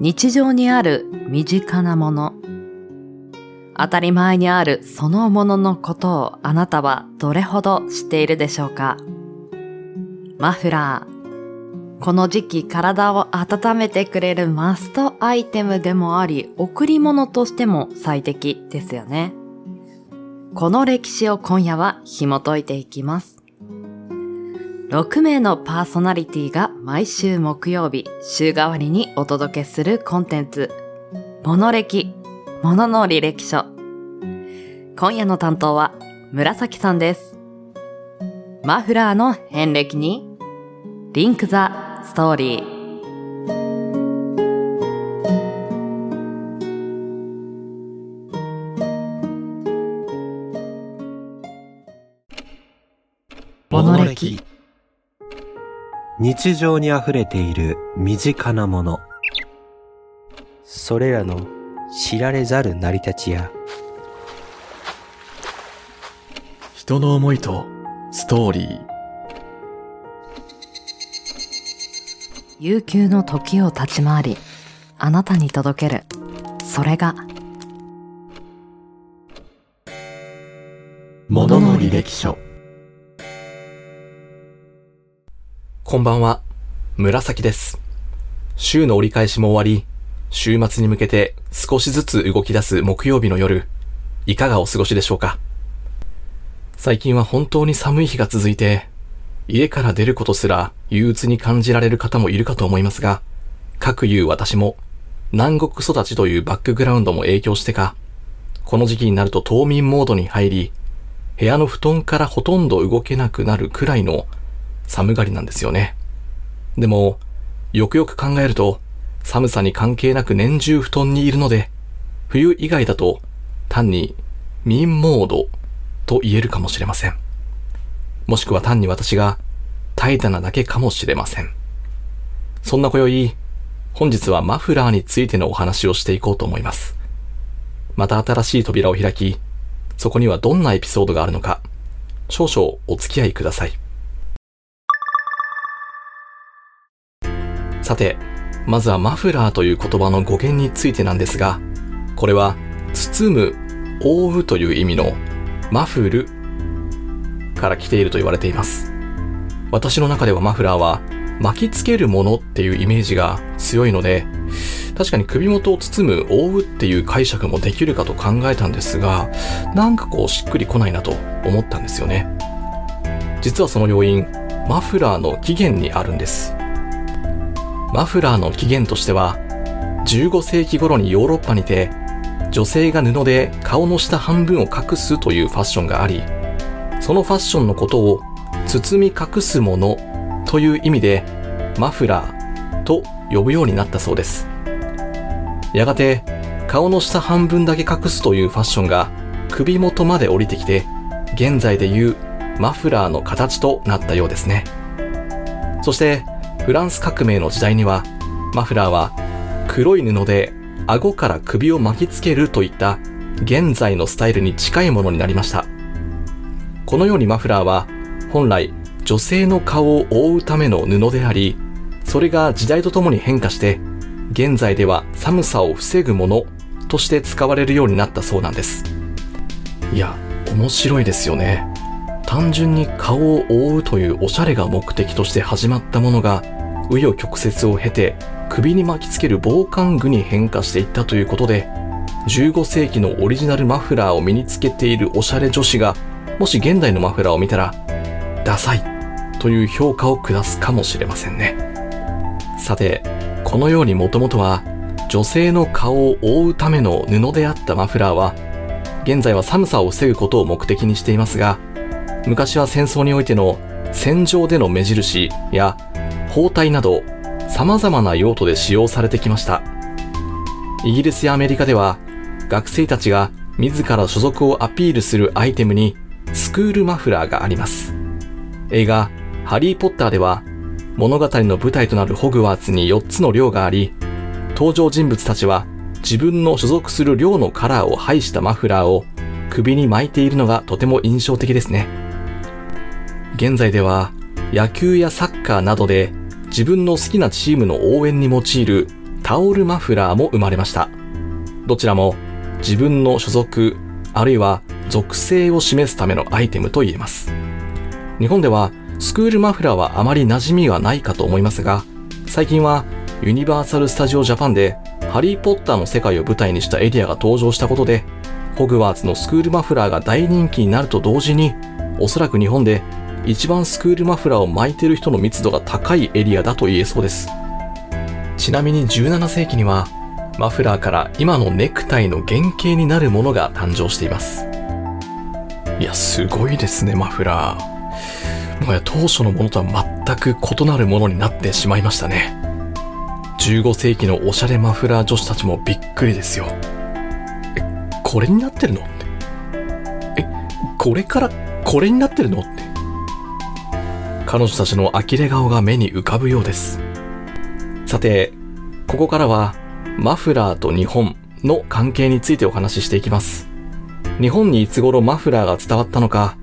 日常にある身近なもの。当たり前にあるそのもののことをあなたはどれほど知っているでしょうか？マフラー。この時期体を温めてくれるマストアイテムでもあり、贈り物としても最適ですよね。この歴史を今夜は紐解いていきます。6名のパーソナリティが毎週木曜日、週替わりにお届けするコンテンツ、モノ歴、モノの履歴書。今夜の担当は紫さんです。マフラーの遍歴に、リンクザストーリー。モノ歴日常に溢れている身近なもの。それらの知られざる成り立ちや、人の思いとストーリー。悠久の時を立ち回り、あなたに届ける。それが、ものの履歴書。こんばんは、紫です。週の折り返しも終わり、週末に向けて少しずつ動き出す木曜日の夜、いかがお過ごしでしょうか？最近は本当に寒い日が続いて、家から出ることすら憂鬱に感じられる方もいるかと思いますが、各言う私も、南国育ちというバックグラウンドも影響してか、この時期になると冬眠モードに入り、部屋の布団からほとんど動けなくなるくらいの寒がりなんですよね。でも、よくよく考えると、寒さに関係なく年中布団にいるので、冬以外だと単に民モードと言えるかもしれません。もしくは単に私が怠惰なだけかもしれません。そんな今宵、本日はマフラーについてのお話をしていこうと思います。また新しい扉を開き、そこにはどんなエピソードがあるのか、少々お付き合いください。さて、まずはマフラーという言葉の語源についてなんですが、これは包む、覆うという意味のマフルから来ていると言われています。私の中ではマフラーは巻きつけるものっていうイメージが強いので、確かに首元を包む、覆うっていう解釈もできるかと考えたんですが、なんかこうしっくりこないなと思ったんですよね。実はその要因、マフラーの起源にあるんです。マフラーの起源としては、15世紀頃にヨーロッパにて、女性が布で顔の下半分を隠すというファッションがあり、そのファッションのことを包み隠すものという意味でマフラーと呼ぶようになったそうです。やがて顔の下半分だけ隠すというファッションが首元まで降りてきて現在でいうマフラーの形となったようですね。そしてフランス革命の時代には、マフラーは黒い布で顎から首を巻きつけるといった現在のスタイルに近いものになりました。このようにマフラーは本来女性の顔を覆うための布であり、それが時代とともに変化して、現在では寒さを防ぐものとして使われるようになったそうなんです。いや、面白いですよね。単純に顔を覆うというおしゃれが目的として始まったものが、紆余曲折を経て首に巻きつける防寒具に変化していったということで、15世紀のオリジナルマフラーを身につけているおしゃれ女子が、もし現代のマフラーを見たら、ダサいという評価を下すかもしれませんね。さて、このようにもともとは女性の顔を覆うための布であったマフラーは、現在は寒さを防ぐことを目的にしていますが、昔は戦争においての戦場での目印や包帯など様々な用途で使用されてきました。イギリスやアメリカでは学生たちが自ら所属をアピールするアイテムにスクールマフラーがあります。映画ハリーポッターでは物語の舞台となるホグワーツに4つの寮があり、登場人物たちは自分の所属する寮のカラーを配したマフラーを首に巻いているのがとても印象的ですね。現在では野球やサッカーなどで自分の好きなチームの応援に用いるタオルマフラーも生まれました。どちらも自分の所属、あるいは属性を示すためのアイテムと言えます。日本ではスクールマフラーはあまり馴染みはないかと思いますが、最近はユニバーサル・スタジオ・ジャパンでハリー・ポッターの世界を舞台にしたエリアが登場したことで、ホグワーツのスクールマフラーが大人気になると同時に、おそらく日本で一番スクールマフラーを巻いてる人の密度が高いエリアだと言えそうです。ちなみに17世紀には、マフラーから今のネクタイの原型になるものが誕生しています。いや、すごいですね、マフラー。もはや当初のものとは全く異なるものになってしまいましたね。15世紀のおしゃれマフラー女子たちもびっくりですよ。え、これになってるのって？え、これからこれになってるのって？彼女たちの呆れ顔が目に浮かぶようです。さて、ここからはマフラーと日本の関係についてお話ししていきます。日本にいつ頃マフラーが伝わったのか、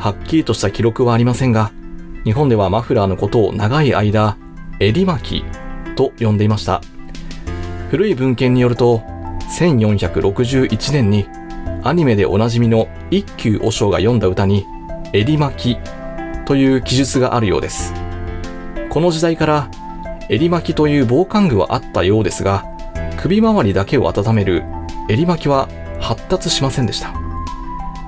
はっきりとした記録はありませんが、日本ではマフラーのことを長い間、襟巻きと呼んでいました。古い文献によると、1461年にアニメでおなじみの一休和尚が読んだ歌に、襟巻きという記述があるようです。この時代から襟巻きという防寒具はあったようですが、首周りだけを温める襟巻きは発達しませんでした。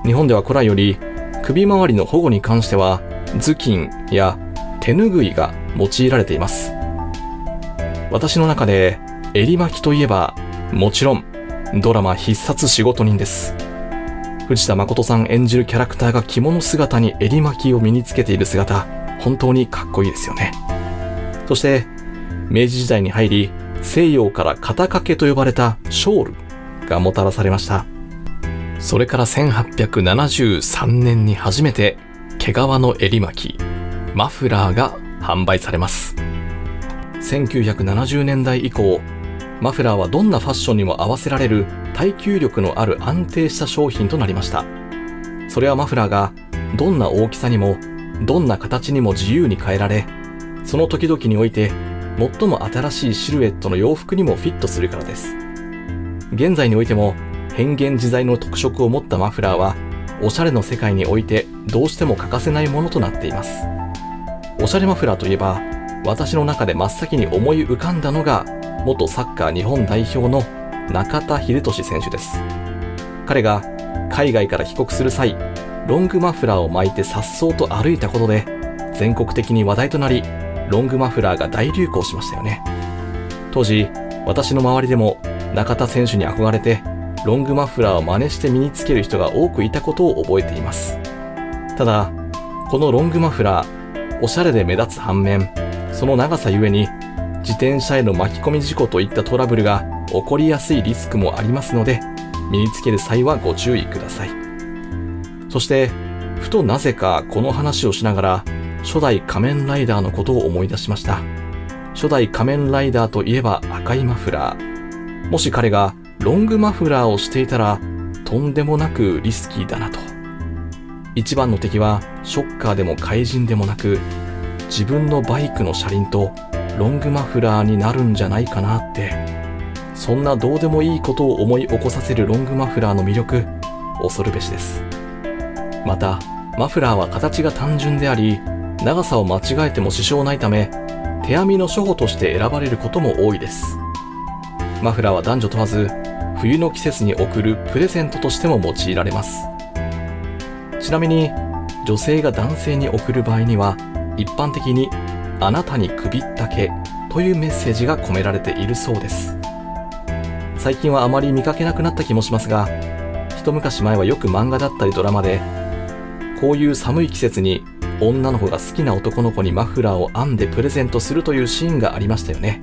日本では古来より首周りの保護に関しては頭巾や手ぬぐいが用いられています。私の中で襟巻きといえばもちろんドラマ必殺仕事人です。藤田誠さん演じるキャラクターが着物姿に襟巻きを身につけている姿、本当にかっこいいですよね。そして、明治時代に入り、西洋から肩掛けと呼ばれたショールがもたらされました。それから1873年に初めて毛皮の襟巻き、マフラーが販売されます。1970年代以降、マフラーはどんなファッションにも合わせられる耐久力のある安定した商品となりました。それはマフラーがどんな大きさにもどんな形にも自由に変えられ、その時々において最も新しいシルエットの洋服にもフィットするからです。現在においても変幻自在の特色を持ったマフラーはおしゃれの世界においてどうしても欠かせないものとなっています。おしゃれマフラーといえば私の中で真っ先に思い浮かんだのが元サッカー日本代表の中田英寿選手です。彼が海外から帰国する際、ロングマフラーを巻いて颯爽と歩いたことで全国的に話題となり、ロングマフラーが大流行しましたよね。当時、私の周りでも中田選手に憧れて、ロングマフラーを真似して身につける人が多くいたことを覚えています。ただ、このロングマフラー、おしゃれで目立つ反面、その長さゆえに、自転車への巻き込み事故といったトラブルが起こりやすいリスクもありますので、身につける際はご注意ください。そして、ふとなぜかこの話をしながら、初代仮面ライダーのことを思い出しました。初代仮面ライダーといえば赤いマフラー。もし彼がロングマフラーをしていたら、とんでもなくリスキーだなと。一番の敵はショッカーでも怪人でもなく、自分のバイクの車輪とロングマフラーになるんじゃないかなって、そんなどうでもいいことを思い起こさせるロングマフラーの魅力、恐るべしです。また、マフラーは形が単純であり、長さを間違えても支障ないため、手編みの処方として選ばれることも多いです。マフラーは男女問わず、冬の季節に贈るプレゼントとしても用いられます。ちなみに、女性が男性に贈る場合には、一般的に、あなたに首ったけというメッセージが込められているそうです。最近はあまり見かけなくなった気もしますが、一昔前はよく漫画だったりドラマで、こういう寒い季節に女の子が好きな男の子にマフラーを編んでプレゼントするというシーンがありましたよね。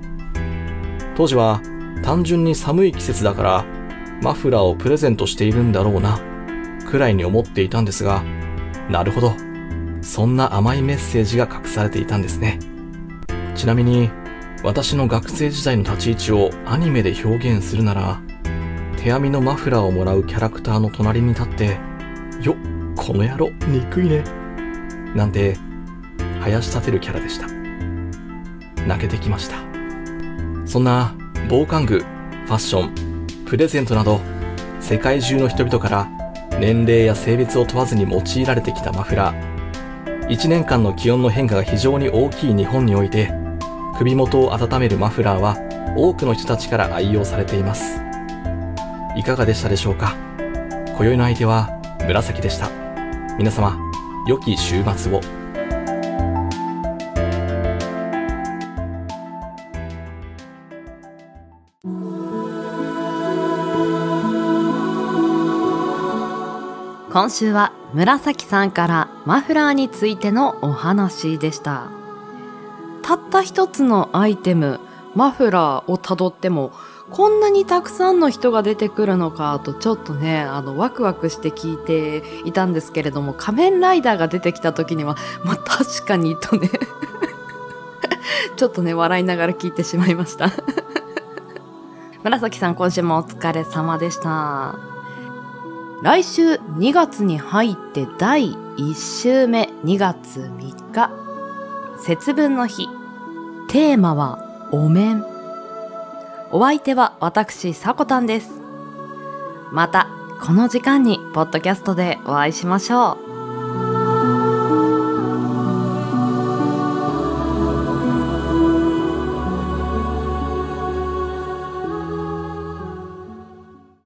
当時は単純に寒い季節だからマフラーをプレゼントしているんだろうな、くらいに思っていたんですが、なるほど。そんな甘いメッセージが隠されていたんですね。ちなみに、私の学生時代の立ち位置をアニメで表現するなら、手編みのマフラーをもらうキャラクターの隣に立って、よっ、この野郎、憎いね。なんて、生やし立てるキャラでした。泣けてきました。そんな、防寒具、ファッション、プレゼントなど、世界中の人々から年齢や性別を問わずに用いられてきたマフラー。1年間の気温の変化が非常に大きい日本において、首元を温めるマフラーは多くの人たちから愛用されています。いかがでしたでしょうか？今宵の相手は紫でした。皆様、良き週末を。今週は紫さんからマフラーについてのお話でした。たった一つのアイテム、マフラーをたどっても、こんなにたくさんの人が出てくるのかとちょっとね、あの、ワクワクして聞いていたんですけれども、仮面ライダーが出てきた時には、まあ確かにとね、ちょっとね、笑いながら聞いてしまいました。紫さん、今週もお疲れ様でした。来週2月に入って第1週目2月3日。節分の日。テーマはお面。お相手は私さこたんです。またこの時間にポッドキャストでお会いしましょう。